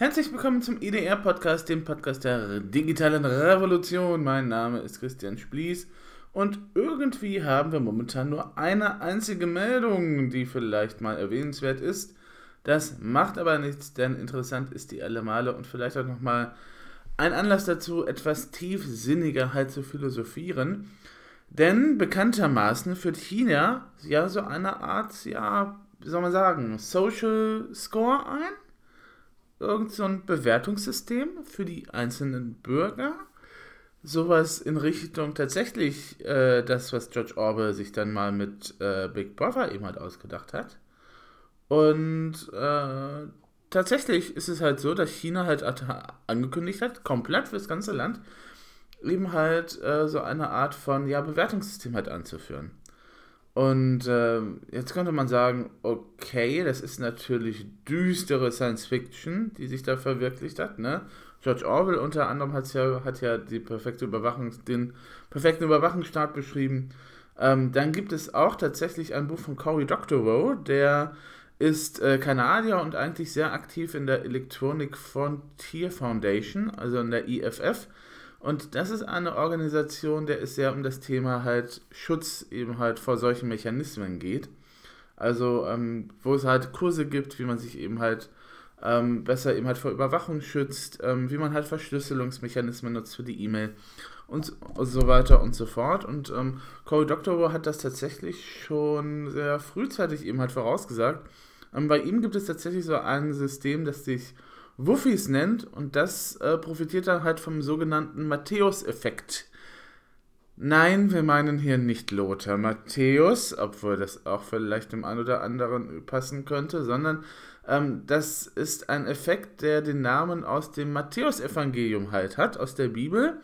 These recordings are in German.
Herzlich willkommen zum EDR-Podcast, dem Podcast der digitalen Revolution. Mein Name ist Christian Splies und irgendwie haben wir momentan nur eine einzige Meldung, die vielleicht mal erwähnenswert ist. Das macht aber nichts, denn interessant ist die alle Male und vielleicht auch nochmal ein Anlass dazu, etwas tiefsinniger halt zu philosophieren. Denn bekanntermaßen führt China ja so eine Art, ja, wie soll man sagen, Social Score ein irgend so ein Bewertungssystem für die einzelnen Bürger. Sowas in Richtung tatsächlich äh, das, was George Orwell sich dann mal mit äh, Big Brother eben halt ausgedacht hat. Und äh, tatsächlich ist es halt so, dass China halt angekündigt hat, komplett fürs ganze Land, eben halt äh, so eine Art von ja, Bewertungssystem halt anzuführen. Und äh, jetzt könnte man sagen, okay, das ist natürlich düstere Science Fiction, die sich da verwirklicht hat. Ne? George Orwell unter anderem hat's ja, hat ja die perfekte Überwachung, den perfekten Überwachungsstaat beschrieben. Ähm, dann gibt es auch tatsächlich ein Buch von Cory Doctorow, der ist äh, Kanadier und eigentlich sehr aktiv in der Electronic Frontier Foundation, also in der EFF. Und das ist eine Organisation, der es sehr um das Thema halt Schutz eben halt vor solchen Mechanismen geht. Also, ähm, wo es halt Kurse gibt, wie man sich eben halt ähm, besser eben halt vor Überwachung schützt, ähm, wie man halt Verschlüsselungsmechanismen nutzt für die E-Mail und, so weiter und so fort. Und ähm, Cory Doctorow hat das tatsächlich schon sehr frühzeitig eben halt vorausgesagt. Ähm, bei ihm gibt es tatsächlich so ein System, das sich Wuffis nennt und das äh, profitiert dann halt vom sogenannten Matthäus-Effekt. Nein, wir meinen hier nicht Lothar Matthäus, obwohl das auch vielleicht dem einen oder anderen passen könnte, sondern ähm, das ist ein Effekt, der den Namen aus dem Matthäusevangelium halt hat, aus der Bibel.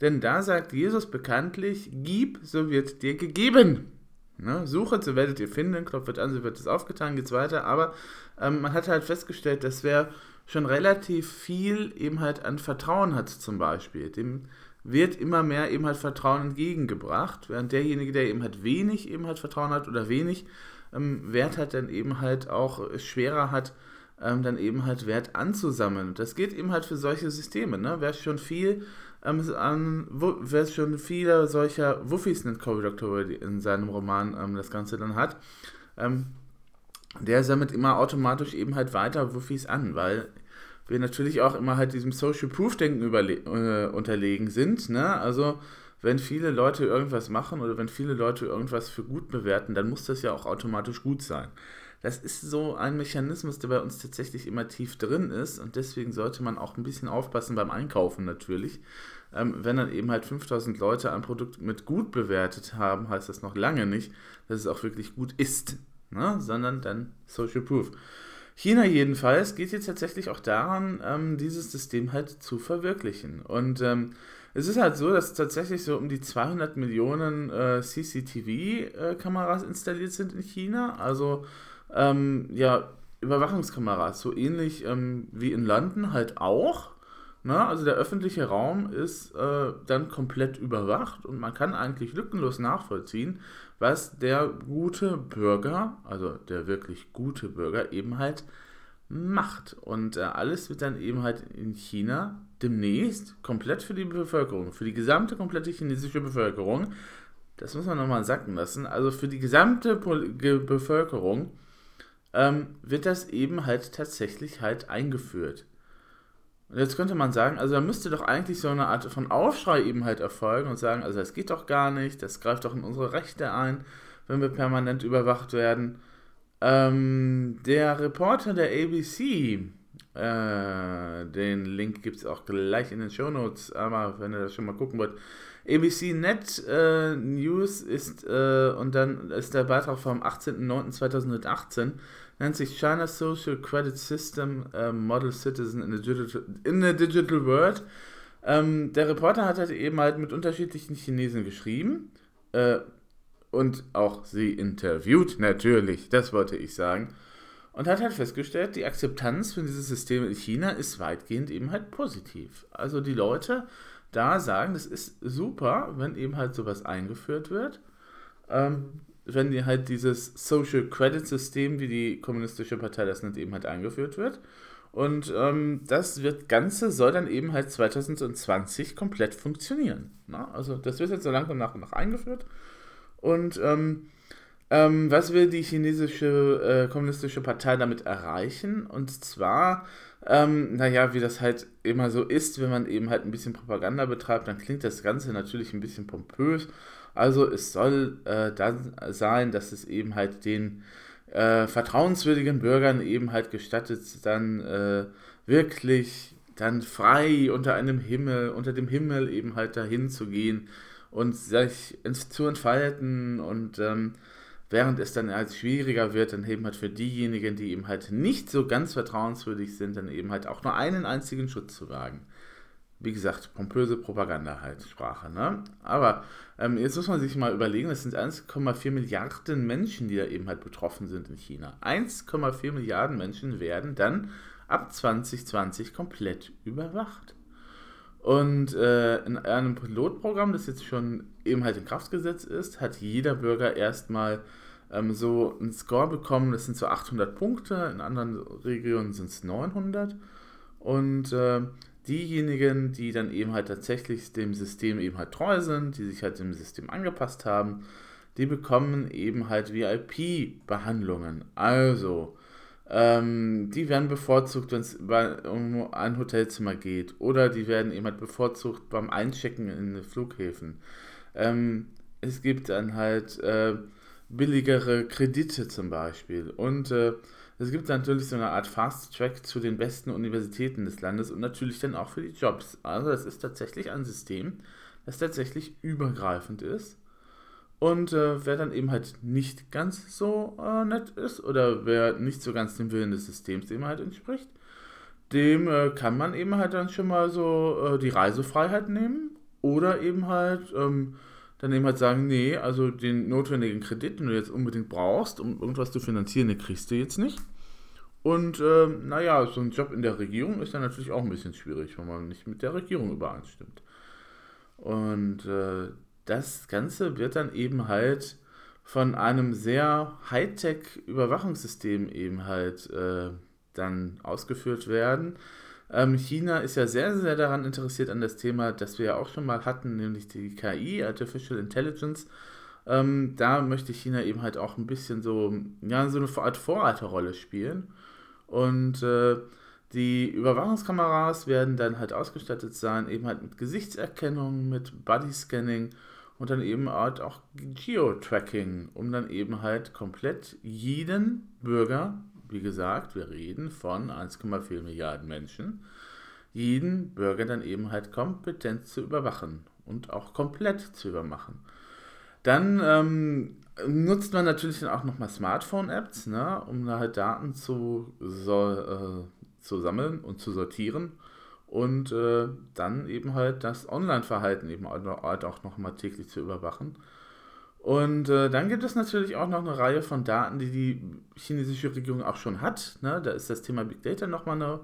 Denn da sagt Jesus bekanntlich, gib, so wird dir gegeben. Ne? Suche, so werdet ihr finden, klopft an, so wird es aufgetan, geht's weiter. Aber ähm, man hat halt festgestellt, dass wer schon relativ viel eben halt an Vertrauen hat zum Beispiel. Dem wird immer mehr eben halt Vertrauen entgegengebracht, während derjenige, der eben halt wenig eben halt Vertrauen hat oder wenig ähm, Wert hat, dann eben halt auch schwerer hat, ähm, dann eben halt Wert anzusammeln. Das geht eben halt für solche Systeme. Ne? Wer schon viel ähm, an, wer schon viele solcher Wuffis nennt Cory Doctorow in seinem Roman ähm, das Ganze dann hat, ähm, der sammelt immer automatisch eben halt weiter Wuffis an, weil wir natürlich auch immer halt diesem Social Proof Denken äh, unterlegen sind. Ne? Also wenn viele Leute irgendwas machen oder wenn viele Leute irgendwas für gut bewerten, dann muss das ja auch automatisch gut sein. Das ist so ein Mechanismus, der bei uns tatsächlich immer tief drin ist und deswegen sollte man auch ein bisschen aufpassen beim Einkaufen natürlich. Ähm, wenn dann eben halt 5000 Leute ein Produkt mit gut bewertet haben, heißt das noch lange nicht, dass es auch wirklich gut ist ne? sondern dann Social Proof. China jedenfalls geht jetzt tatsächlich auch daran, ähm, dieses System halt zu verwirklichen. Und ähm, es ist halt so, dass tatsächlich so um die 200 Millionen äh, CCTV-Kameras äh, installiert sind in China. Also ähm, ja, Überwachungskameras, so ähnlich ähm, wie in London halt auch. Ne? Also der öffentliche Raum ist äh, dann komplett überwacht und man kann eigentlich lückenlos nachvollziehen, was der gute Bürger, also der wirklich gute Bürger eben halt macht. Und äh, alles wird dann eben halt in China demnächst komplett für die Bevölkerung, für die gesamte komplette chinesische Bevölkerung, das muss man nochmal sacken lassen, also für die gesamte Bevölkerung ähm, wird das eben halt tatsächlich halt eingeführt. Jetzt könnte man sagen, also da müsste doch eigentlich so eine Art von Aufschrei eben halt erfolgen und sagen, also das geht doch gar nicht, das greift doch in unsere Rechte ein, wenn wir permanent überwacht werden. Ähm, der Reporter der ABC, äh, den Link gibt es auch gleich in den Show Notes, aber wenn ihr das schon mal gucken wollt, ABC Net äh, News ist, äh, und dann ist der Beitrag vom 18.09.2018 nennt sich China Social Credit System uh, Model Citizen in a Digital, in a digital World. Ähm, der Reporter hat halt eben halt mit unterschiedlichen Chinesen geschrieben äh, und auch sie interviewt, natürlich, das wollte ich sagen. Und hat halt festgestellt, die Akzeptanz für dieses System in China ist weitgehend eben halt positiv. Also die Leute da sagen, das ist super, wenn eben halt sowas eingeführt wird. Ähm, wenn die halt dieses Social Credit System, wie die Kommunistische Partei das nennt, eben halt eingeführt wird. Und ähm, das wird Ganze soll dann eben halt 2020 komplett funktionieren. Na? Also das wird jetzt so langsam nach und nach eingeführt. Und ähm, ähm, was will die chinesische äh, kommunistische Partei damit erreichen? Und zwar, ähm, naja, wie das halt immer so ist, wenn man eben halt ein bisschen Propaganda betreibt, dann klingt das Ganze natürlich ein bisschen pompös. Also es soll äh, dann sein, dass es eben halt den äh, vertrauenswürdigen Bürgern eben halt gestattet, dann äh, wirklich dann frei unter einem Himmel, unter dem Himmel eben halt dahin zu gehen und sich zu entfalten und ähm, während es dann halt schwieriger wird, dann eben halt für diejenigen, die eben halt nicht so ganz vertrauenswürdig sind, dann eben halt auch nur einen einzigen Schutz zu wagen wie gesagt, pompöse Propaganda halt, Sprache. Ne? Aber ähm, jetzt muss man sich mal überlegen, es sind 1,4 Milliarden Menschen, die da eben halt betroffen sind in China. 1,4 Milliarden Menschen werden dann ab 2020 komplett überwacht. Und äh, in einem Pilotprogramm, das jetzt schon eben halt in Kraft gesetzt ist, hat jeder Bürger erstmal ähm, so einen Score bekommen. Das sind so 800 Punkte, in anderen Regionen sind es 900. Und äh, diejenigen, die dann eben halt tatsächlich dem System eben halt treu sind, die sich halt dem System angepasst haben, die bekommen eben halt VIP-Behandlungen. Also, ähm, die werden bevorzugt, wenn es um ein Hotelzimmer geht. Oder die werden eben halt bevorzugt beim Einchecken in Flughäfen. Ähm, es gibt dann halt äh, billigere Kredite zum Beispiel. Und äh, es gibt natürlich so eine Art Fast Track zu den besten Universitäten des Landes und natürlich dann auch für die Jobs. Also das ist tatsächlich ein System, das tatsächlich übergreifend ist. Und äh, wer dann eben halt nicht ganz so äh, nett ist oder wer nicht so ganz dem Willen des Systems eben halt entspricht, dem äh, kann man eben halt dann schon mal so äh, die Reisefreiheit nehmen oder eben halt ähm, dann eben halt sagen, nee, also den notwendigen Kredit, den du jetzt unbedingt brauchst, um irgendwas zu finanzieren, den kriegst du jetzt nicht. Und äh, naja, so ein Job in der Regierung ist dann natürlich auch ein bisschen schwierig, wenn man nicht mit der Regierung übereinstimmt. Und äh, das Ganze wird dann eben halt von einem sehr Hightech-Überwachungssystem eben halt äh, dann ausgeführt werden ähm, China ist ja sehr, sehr daran interessiert an das Thema, das wir ja auch schon mal hatten, nämlich die KI, Artificial Intelligence. Ähm, da möchte China eben halt auch ein bisschen so, ja, so eine Art Vorreiterrolle spielen. Und äh, die Überwachungskameras werden dann halt ausgestattet sein, eben halt mit Gesichtserkennung, mit Bodyscanning und dann eben halt auch Geo-Tracking, um dann eben halt komplett jeden Bürger wie gesagt, wir reden von 1,4 Milliarden Menschen, jeden Bürger dann eben halt kompetent zu überwachen und auch komplett zu überwachen. Dann ähm, nutzt man natürlich dann auch nochmal Smartphone-Apps, ne, um da halt Daten zu, so, äh, zu sammeln und zu sortieren und äh, dann eben halt das Online-Verhalten eben halt auch nochmal täglich zu überwachen. Und äh, dann gibt es natürlich auch noch eine Reihe von Daten, die die chinesische Regierung auch schon hat. Ne? Da ist das Thema Big Data nochmal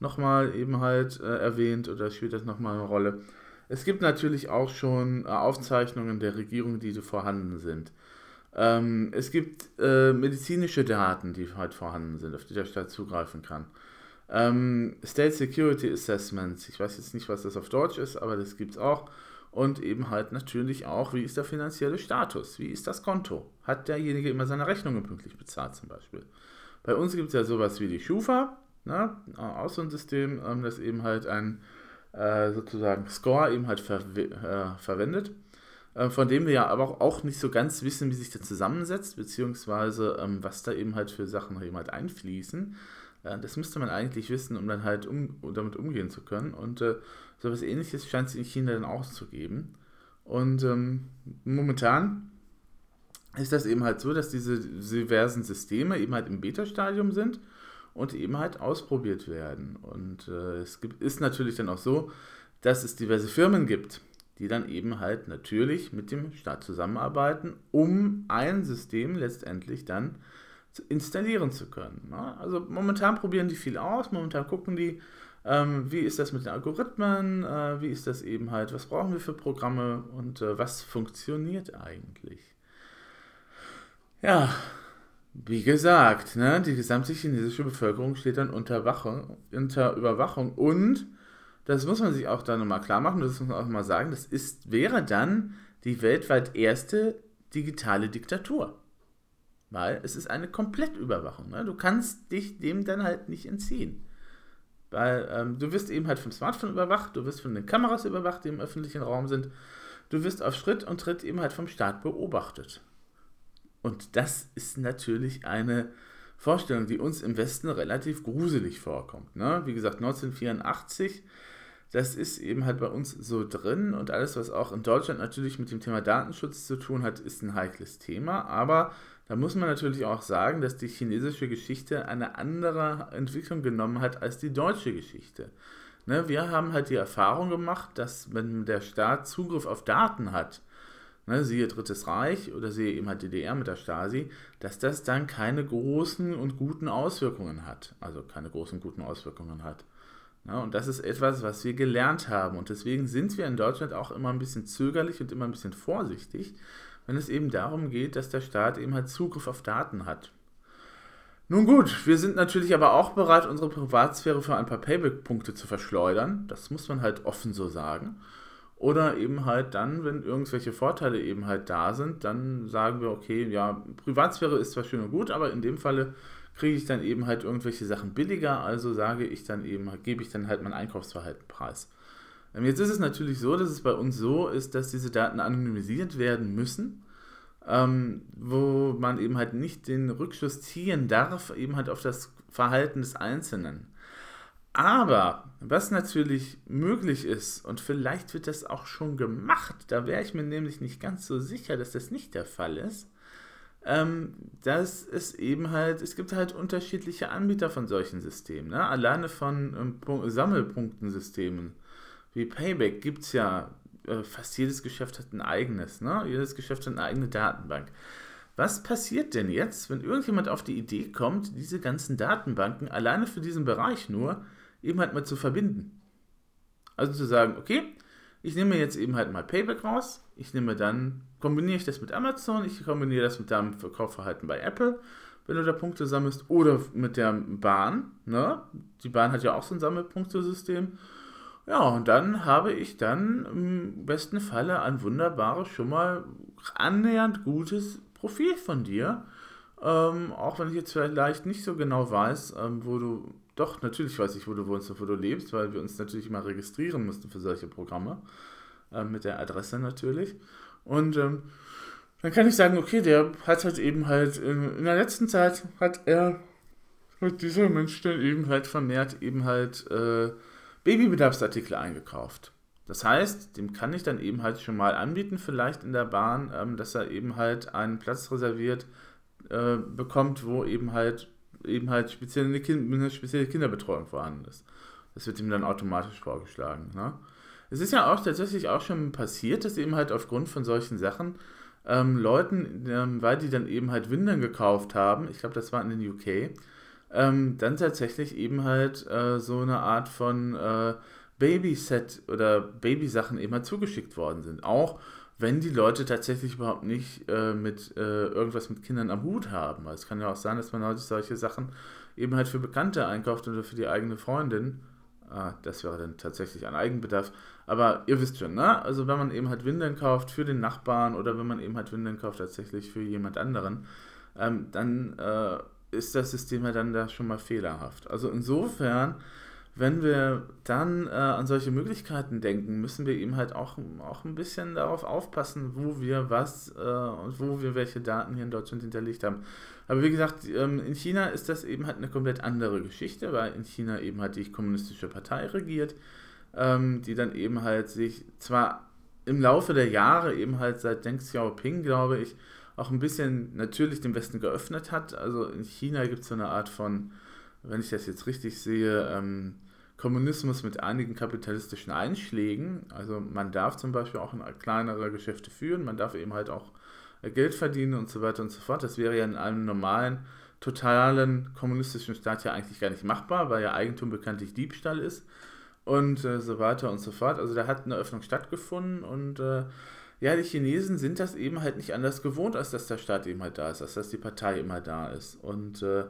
noch mal eben halt äh, erwähnt oder spielt das nochmal eine Rolle. Es gibt natürlich auch schon äh, Aufzeichnungen der Regierung, die vorhanden sind. Ähm, es gibt äh, medizinische Daten, die halt vorhanden sind, auf die der Staat zugreifen kann. Ähm, State Security Assessments, ich weiß jetzt nicht, was das auf Deutsch ist, aber das gibt es auch und eben halt natürlich auch, wie ist der finanzielle Status, wie ist das Konto, hat derjenige immer seine Rechnungen pünktlich bezahlt zum Beispiel. Bei uns gibt es ja sowas wie die Schufa, ne? auch so ein System, ähm, das eben halt ein äh, sozusagen Score eben halt ver äh, verwendet, äh, von dem wir ja aber auch nicht so ganz wissen, wie sich der zusammensetzt, beziehungsweise ähm, was da eben halt für Sachen eben halt einfließen. Äh, das müsste man eigentlich wissen, um dann halt um, damit umgehen zu können. Und äh, so etwas ähnliches scheint es in China dann auch zu geben. Und ähm, momentan ist das eben halt so, dass diese diversen Systeme eben halt im Beta-Stadium sind und eben halt ausprobiert werden. Und äh, es gibt, ist natürlich dann auch so, dass es diverse Firmen gibt, die dann eben halt natürlich mit dem Staat zusammenarbeiten, um ein System letztendlich dann installieren zu können. Ne? Also momentan probieren die viel aus, momentan gucken die, ähm, wie ist das mit den Algorithmen, äh, wie ist das eben halt, was brauchen wir für Programme und äh, was funktioniert eigentlich. Ja, Wie gesagt, ne, die gesamte chinesische Bevölkerung steht dann unter, Wachung, unter Überwachung und das muss man sich auch dann nochmal klar machen, das muss man auch mal sagen, das ist, wäre dann die weltweit erste digitale Diktatur. Weil es ist eine Komplettüberwachung. Ne? Du kannst dich dem dann halt nicht entziehen. Weil ähm, du wirst eben halt vom Smartphone überwacht, du wirst von den Kameras überwacht, die im öffentlichen Raum sind. Du wirst auf Schritt und Tritt eben halt vom Staat beobachtet. Und das ist natürlich eine Vorstellung, die uns im Westen relativ gruselig vorkommt. Ne? Wie gesagt, 1984, das ist eben halt bei uns so drin und alles, was auch in Deutschland natürlich mit dem Thema Datenschutz zu tun hat, ist ein heikles Thema. Aber da muss man natürlich auch sagen, dass die chinesische Geschichte eine andere Entwicklung genommen hat als die deutsche Geschichte. Ne, wir haben halt die Erfahrung gemacht, dass wenn der Staat Zugriff auf Daten hat, ne, siehe Drittes Reich oder siehe eben halt DDR mit der Stasi, dass das dann keine großen und guten Auswirkungen hat. Also keine großen guten Auswirkungen hat. Ne, und das ist etwas, was wir gelernt haben. Und deswegen sind wir in Deutschland auch immer ein bisschen zögerlich und immer ein bisschen vorsichtig, wenn es eben darum geht, dass der Staat eben halt Zugriff auf Daten hat. Nun gut, wir sind natürlich aber auch bereit, unsere Privatsphäre für ein paar Payback-Punkte zu verschleudern. Das muss man halt offen so sagen. Oder eben halt dann, wenn irgendwelche Vorteile eben halt da sind, dann sagen wir, okay, ja, Privatsphäre ist zwar schön und gut, aber in dem Falle kriege ich dann eben halt irgendwelche Sachen billiger, also sage ich dann eben, gebe ich dann halt mein Einkaufsverhalten preis. Ähm, jetzt ist es natürlich so, dass es bei uns so ist, dass diese Daten anonymisiert werden müssen, ähm, wo man eben halt nicht den Rückschluss ziehen darf, eben halt auf das Verhalten des Einzelnen. Aber was natürlich möglich ist, und vielleicht wird das auch schon gemacht, da wäre ich mir nämlich nicht ganz so sicher, dass das nicht der Fall ist, ähm, dass es eben halt, es gibt halt unterschiedliche Anbieter von solchen Systemen. Ne? Alleine von ähm, Sammelpunktensystemen wie Payback gibt es ja, äh, fast jedes Geschäft hat ein eigenes. Ne? Jedes Geschäft hat eine eigene Datenbank. Was passiert denn jetzt, wenn irgendjemand auf die Idee kommt, diese ganzen Datenbanken alleine für diesen Bereich nur eben halt mal zu verbinden. Also zu sagen, okay, ich nehme jetzt eben halt mal Payback raus, ich nehme dann, kombiniere ich das mit Amazon, ich kombiniere das mit deinem Verkaufverhalten bei Apple, wenn du da Punkte sammelst, oder mit der Bahn, ne? Die Bahn hat ja auch so ein Sammelpunktesystem. Ja, und dann habe ich dann im besten Falle ein wunderbares, schon mal annähernd gutes Profil von dir. Ähm, auch wenn ich jetzt vielleicht nicht so genau weiß, ähm, wo du doch, natürlich weiß ich, wo du wohnst und wo du lebst, weil wir uns natürlich mal registrieren mussten für solche Programme. Äh, mit der Adresse natürlich. Und ähm, dann kann ich sagen, okay, der hat halt eben halt in, in der letzten Zeit hat er hat dieser Mensch eben halt vermehrt eben halt äh, Babybedarfsartikel eingekauft. Das heißt, dem kann ich dann eben halt schon mal anbieten, vielleicht in der Bahn, ähm, dass er eben halt einen Platz reserviert äh, bekommt, wo eben halt eben halt speziell kind, eine spezielle Kinderbetreuung vorhanden ist. Das wird ihm dann automatisch vorgeschlagen. Ne? Es ist ja auch tatsächlich auch schon passiert, dass eben halt aufgrund von solchen Sachen ähm, Leuten, ähm, weil die dann eben halt Windeln gekauft haben, ich glaube, das war in den UK, ähm, dann tatsächlich eben halt äh, so eine Art von äh, Babyset oder Babysachen eben halt zugeschickt worden sind. Auch wenn die Leute tatsächlich überhaupt nicht äh, mit äh, irgendwas mit Kindern am Hut haben. Also es kann ja auch sein, dass man heute solche Sachen eben halt für Bekannte einkauft oder für die eigene Freundin. Ah, das wäre dann tatsächlich ein Eigenbedarf. Aber ihr wisst schon, ne? Also wenn man eben halt Windeln kauft für den Nachbarn oder wenn man eben halt Windeln kauft tatsächlich für jemand anderen, ähm, dann äh, ist das System ja dann da schon mal fehlerhaft. Also insofern wenn wir dann äh, an solche Möglichkeiten denken, müssen wir eben halt auch, auch ein bisschen darauf aufpassen, wo wir was äh, und wo wir welche Daten hier in Deutschland hinterlegt haben. Aber wie gesagt, ähm, in China ist das eben halt eine komplett andere Geschichte, weil in China eben halt die kommunistische Partei regiert, ähm, die dann eben halt sich zwar im Laufe der Jahre eben halt seit Deng Xiaoping, glaube ich, auch ein bisschen natürlich dem Westen geöffnet hat. Also in China gibt es so eine Art von wenn ich das jetzt richtig sehe, ähm, Kommunismus mit einigen kapitalistischen Einschlägen. Also man darf zum Beispiel auch kleinere Geschäfte führen, man darf eben halt auch äh, Geld verdienen und so weiter und so fort. Das wäre ja in einem normalen, totalen kommunistischen Staat ja eigentlich gar nicht machbar, weil ja Eigentum bekanntlich Diebstahl ist und äh, so weiter und so fort. Also da hat eine Öffnung stattgefunden und äh, ja, die Chinesen sind das eben halt nicht anders gewohnt, als dass der Staat eben halt da ist, als dass die Partei immer da ist. Und, äh,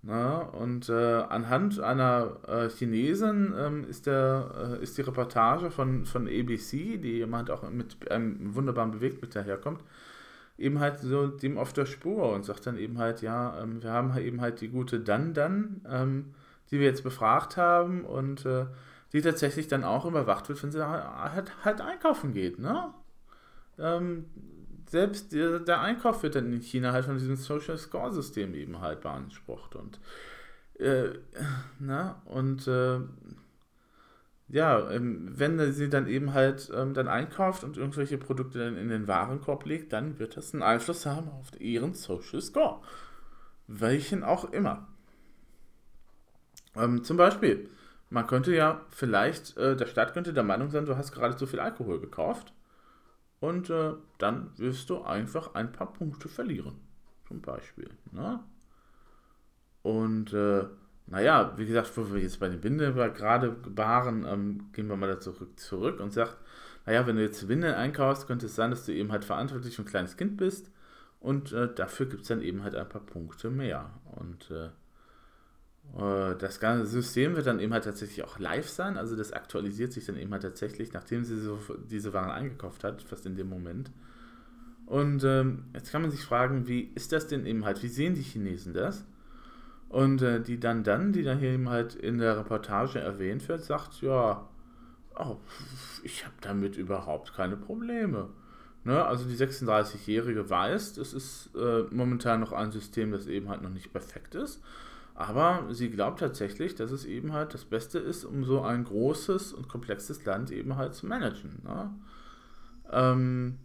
na, und äh, anhand einer äh, Chinesin ähm, ist, der, äh, ist die Reportage von, von ABC, die jemand auch mit einem wunderbaren Bewegtbild daherkommt, eben halt so dem auf der Spur und sagt dann eben halt, ja, ähm, wir haben halt eben halt die gute Dan Dan, ähm, die wir jetzt befragt haben und äh, die tatsächlich dann auch überwacht wird, wenn sie halt, halt einkaufen geht, ne? Ähm, selbst der, Einkauf wird dann in China halt von diesem Social Score System eben halt beansprucht und äh, na, und äh, ja, ähm, wenn sie dann eben halt ähm, dann einkauft und irgendwelche Produkte dann in den Warenkorb legt, dann wird das einen Einfluss haben auf ihren Social Score. Welchen auch immer. Ähm, zum Beispiel, man könnte ja vielleicht, äh, der Staat könnte der Meinung sein, du hast gerade zu viel Alkohol gekauft und äh, dann wirst du einfach ein paar Punkte verlieren. Zum Beispiel. Ne? Und äh, naja, wie gesagt, wo wir jetzt bei den Windeln gerade waren, ähm, gehen wir mal da zurück, zurück und sagt, naja, wenn du jetzt Windeln einkaufst, könnte es sein, dass du eben halt verantwortlich ein kleines Kind bist und äh, dafür gibt es dann eben halt ein paar Punkte mehr. Und äh, das ganze System wird dann eben halt tatsächlich auch live sein, also das aktualisiert sich dann eben halt tatsächlich, nachdem sie so diese Waren eingekauft hat, fast in dem Moment. Und ähm, jetzt kann man sich fragen, wie ist das denn eben halt, wie sehen die Chinesen das? Und äh, die dann dann, die dann hier eben halt in der Reportage erwähnt wird, sagt, ja, oh, ich habe damit überhaupt keine Probleme. Ne? Also die 36-Jährige weiß, es ist äh, momentan noch ein System, das eben halt noch nicht perfekt ist. Aber sie glaubt tatsächlich, dass es eben halt das Beste ist, um so ein großes und komplexes Land eben halt zu managen. Ne? Ähm,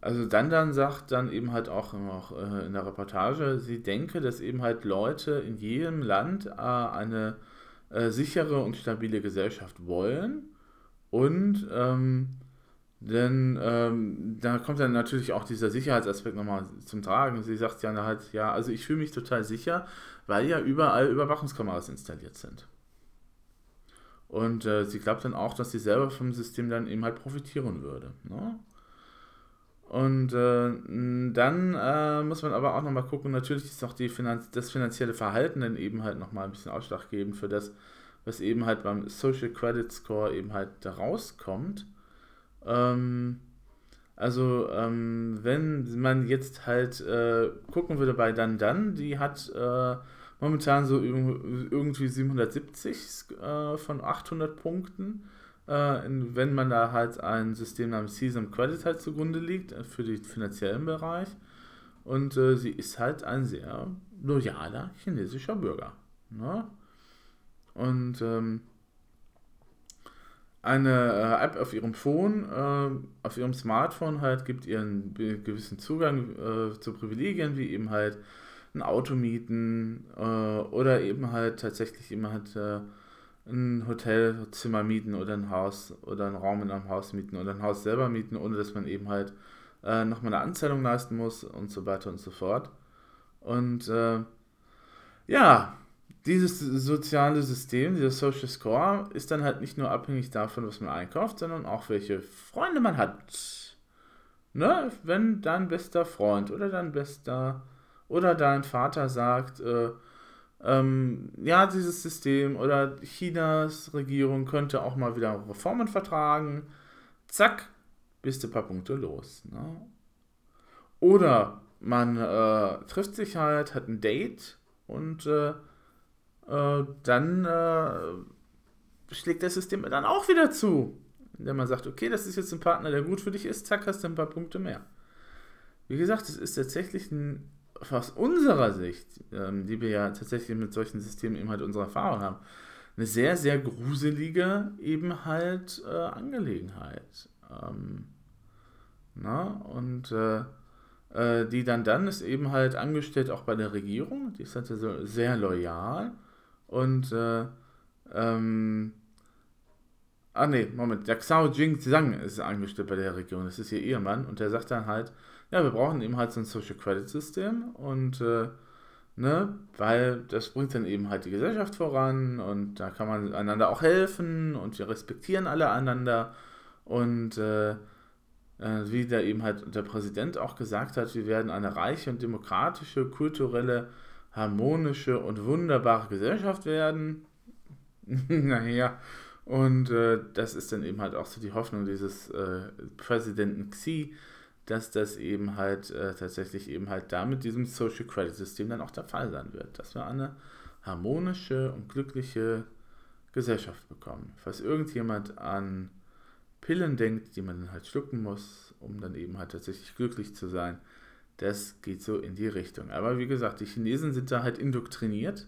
also dann sagt dann eben halt auch noch äh, in der Reportage, sie denke, dass eben halt Leute in jedem Land äh, eine äh, sichere und stabile Gesellschaft wollen und ähm, denn ähm, da kommt dann natürlich auch dieser Sicherheitsaspekt nochmal zum Tragen. Sie sagt ja halt, ja, also ich fühle mich total sicher, weil ja überall Überwachungskameras installiert sind. Und äh, sie glaubt dann auch, dass sie selber vom System dann eben halt profitieren würde. Ne? Und äh, dann äh, muss man aber auch nochmal gucken, natürlich ist auch die Finanz das finanzielle Verhalten dann eben halt nochmal ein bisschen ausschlaggebend für das, was eben halt beim Social Credit Score eben halt da rauskommt. Ähm, also, ähm, wenn man jetzt halt äh, gucken würde bei Dan Dan, die hat äh, momentan so irgendwie 770 äh, von 800 Punkten. Äh, wenn man da halt ein System namens Season Credit halt zugrunde liegt äh, für den finanziellen Bereich. Und äh, sie ist halt ein sehr loyaler chinesischer Bürger. Ne? Und ähm, eine äh, App auf ihrem Phone, äh, auf ihrem Smartphone halt, gibt ihr einen gewissen Zugang zu Privilegien, wie eben halt ein Auto mieten äh, oder eben halt tatsächlich immer halt äh, ein Hotelzimmer mieten oder ein Haus oder einen Raum in einem Haus mieten oder ein Haus selber mieten, ohne dass man eben halt äh, nochmal eine Anzahlung leisten muss und so weiter und so fort. Und ja, dieses soziale System, dieser Social Score, ist dann halt nicht nur abhängig davon, was man einkauft, sondern auch welche Freunde man hat. Ne? Wenn dein bester Freund oder dein bester oder dein Vater sagt, äh, ähm, ja, dieses System oder Chinas Regierung könnte auch mal wieder Reformen vertragen, zack, bist du ein paar Punkte los. Ne? Oder man äh, trifft sich halt, hat ein Date und äh, äh, dann äh, schlägt das System dann auch wieder zu. Indem man sagt, okay, das ist jetzt ein Partner, der gut für dich ist, zack, hast du ein paar Punkte mehr. Wie gesagt, es ist tatsächlich ein, aus unserer Sicht, ähm, die wir ja tatsächlich mit solchen Systemen eben halt unsere Erfahrung haben, eine sehr, sehr gruselige eben halt äh, Angelegenheit. Ähm, na, und äh, äh, die dann dann ist eben halt angestellt auch bei der Regierung, die ist halt sehr loyal und äh, ähm, ah ne, Moment, der Xiao Jing Zhang ist angestellt bei der Region, das ist ihr Ehemann und der sagt dann halt, ja, wir brauchen eben halt so ein Social Credit System. Und äh, ne, weil das bringt dann eben halt die Gesellschaft voran. Und da kann man einander auch helfen. Und wir respektieren alle einander. Und äh, äh, wie da eben halt der Präsident auch gesagt hat, wir werden eine reiche und demokratische, kulturelle, harmonische und wunderbare Gesellschaft werden. naja, und äh, das ist dann eben halt auch so die Hoffnung dieses äh, Präsidenten Xi, dass das eben halt äh, tatsächlich eben halt da mit diesem Social Credit System dann auch der Fall sein wird. Dass wir eine harmonische und glückliche Gesellschaft bekommen. Falls irgendjemand an Pillen denkt, die man dann halt schlucken muss, um dann eben halt tatsächlich glücklich zu sein, das geht so in die Richtung. Aber wie gesagt, die Chinesen sind da halt indoktriniert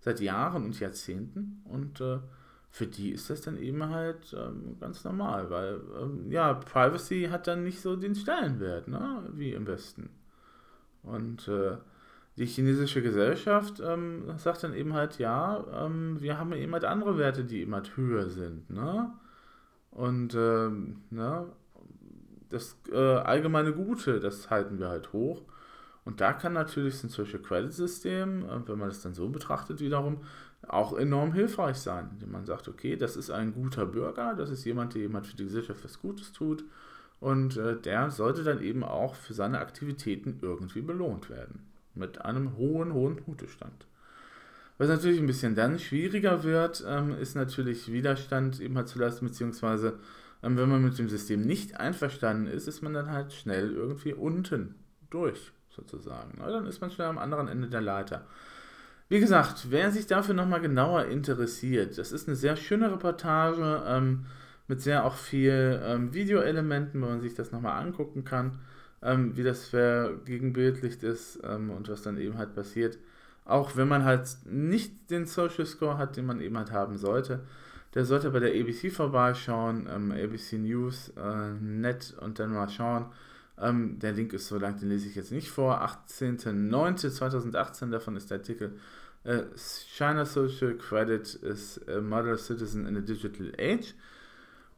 seit Jahren und Jahrzehnten und äh, für die ist das dann eben halt ähm, ganz normal, weil ähm, ja, Privacy hat dann nicht so den Stellenwert, ne, wie im Westen. Und äh, die chinesische Gesellschaft ähm, sagt dann eben halt, ja, ähm, wir haben eben halt andere Werte, die eben halt höher sind, ne? Und ähm, ne, das äh, allgemeine Gute, das halten wir halt hoch. Und da kann natürlich so ein Social Credit System, äh, wenn man das dann so betrachtet, wiederum auch enorm hilfreich sein, indem man sagt, okay, das ist ein guter Bürger, das ist jemand, der jemand für die Gesellschaft was Gutes tut und äh, der sollte dann eben auch für seine Aktivitäten irgendwie belohnt werden. Mit einem hohen, hohen Punktestand. Was natürlich ein bisschen dann schwieriger wird, ähm, ist natürlich Widerstand eben halt zu leisten, beziehungsweise ähm, wenn man mit dem System nicht einverstanden ist, ist man dann halt schnell irgendwie unten durch, sozusagen. Na, dann ist man schnell am anderen Ende der Leiter. Wie gesagt, wer sich dafür nochmal genauer interessiert, das ist eine sehr schöne Reportage ähm, mit sehr auch viel ähm, Videoelementen, wo man sich das nochmal angucken kann, ähm, wie das vergegenbildlicht ist ähm, und was dann eben halt passiert. Auch wenn man halt nicht den Social Score hat, den man eben halt haben sollte, der sollte bei der ABC vorbeischauen, ähm, ABC News, äh, net und dann mal schauen. Ähm, der Link ist so lang, den lese ich jetzt nicht vor. 18.09.2018, davon ist der Artikel Uh, China Social Credit is a Model Citizen in a Digital Age.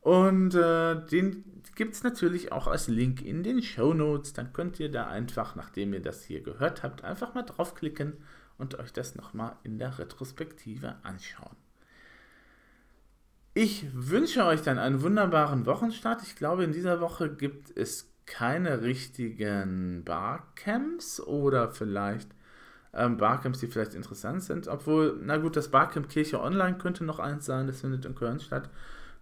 Und äh, den gibt es natürlich auch als Link in den Show Notes. Dann könnt ihr da einfach, nachdem ihr das hier gehört habt, einfach mal draufklicken und euch das nochmal in der Retrospektive anschauen. Ich wünsche euch dann einen wunderbaren Wochenstart. Ich glaube, in dieser Woche gibt es keine richtigen Barcamps oder vielleicht ähm, Barcamps, die vielleicht interessant sind. Obwohl, na gut, das Barcamp Kirche Online könnte noch eins sein, das findet in Köln statt.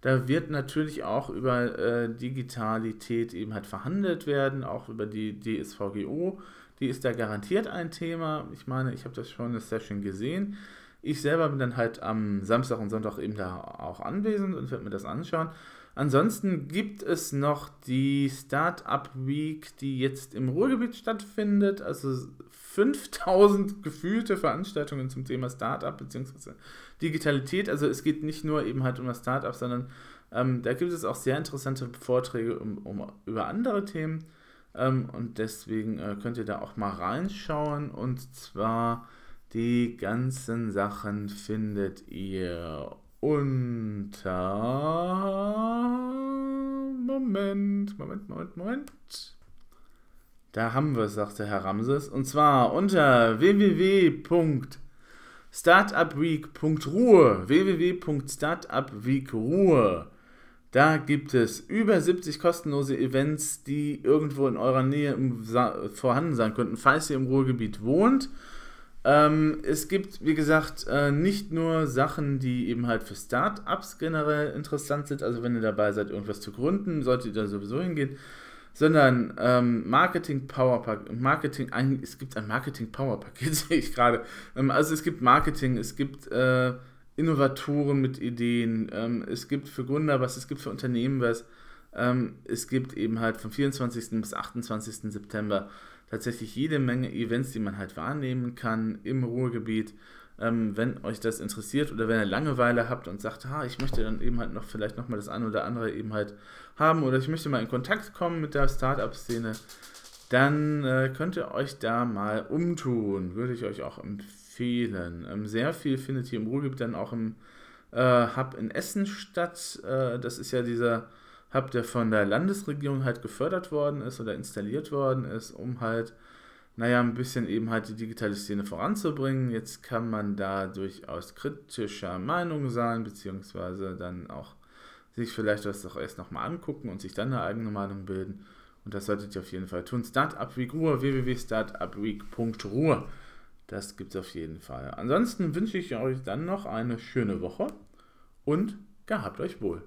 Da wird natürlich auch über äh, Digitalität eben halt verhandelt werden, auch über die DSVGO. Die ist da garantiert ein Thema. Ich meine, ich habe das schon in der Session gesehen. Ich selber bin dann halt am Samstag und Sonntag eben da auch anwesend und werde mir das anschauen. Ansonsten gibt es noch die Startup Week, die jetzt im Ruhrgebiet stattfindet. Also 5000 gefühlte Veranstaltungen zum Thema Startup bzw. Digitalität. Also es geht nicht nur eben halt um das Startup, sondern ähm, da gibt es auch sehr interessante Vorträge um, um über andere Themen. Ähm, und deswegen äh, könnt ihr da auch mal reinschauen. Und zwar die ganzen Sachen findet ihr unter Moment, Moment, Moment, Moment. Da haben wir es, sagte Herr Ramses. Und zwar unter www.startupweek.ruhe. www.startupweekruhe. Da gibt es über 70 kostenlose Events, die irgendwo in eurer Nähe vorhanden sein könnten, falls ihr im Ruhrgebiet wohnt. Ähm, es gibt, wie gesagt, äh, nicht nur Sachen, die eben halt für Startups generell interessant sind. Also wenn ihr dabei seid, irgendwas zu gründen, solltet ihr da sowieso hingehen sondern ähm, Marketing Power Marketing, es gibt ein Marketing Power Paket, sehe ich gerade. Ähm, also es gibt Marketing, es gibt äh, Innovatoren mit Ideen, ähm, es gibt für Gründer was, es gibt für Unternehmen was, ähm, es gibt eben halt vom 24. bis 28. September tatsächlich jede Menge Events, die man halt wahrnehmen kann im Ruhrgebiet. Ähm, wenn euch das interessiert oder wenn ihr Langeweile habt und sagt, ha, ich möchte dann eben halt noch vielleicht nochmal das eine oder andere eben halt haben oder ich möchte mal in Kontakt kommen mit der Startup-Szene, dann äh, könnt ihr euch da mal umtun. Würde ich euch auch empfehlen. Ähm, sehr viel findet hier im Ruhrgebiet dann auch im äh, Hub in Essen statt. Äh, das ist ja dieser Hub, der von der Landesregierung halt gefördert worden ist oder installiert worden ist, um halt, naja, ein bisschen eben halt die digitale Szene voranzubringen. Jetzt kann man da durchaus kritischer Meinung sein, beziehungsweise dann auch sich vielleicht das doch erst nochmal angucken und sich dann eine eigene Meinung bilden. Und das solltet ihr auf jeden Fall tun. Startup Week Ruhr, www.startupweek.ruhr. Das gibt es auf jeden Fall. Ansonsten wünsche ich euch dann noch eine schöne Woche und gehabt euch wohl.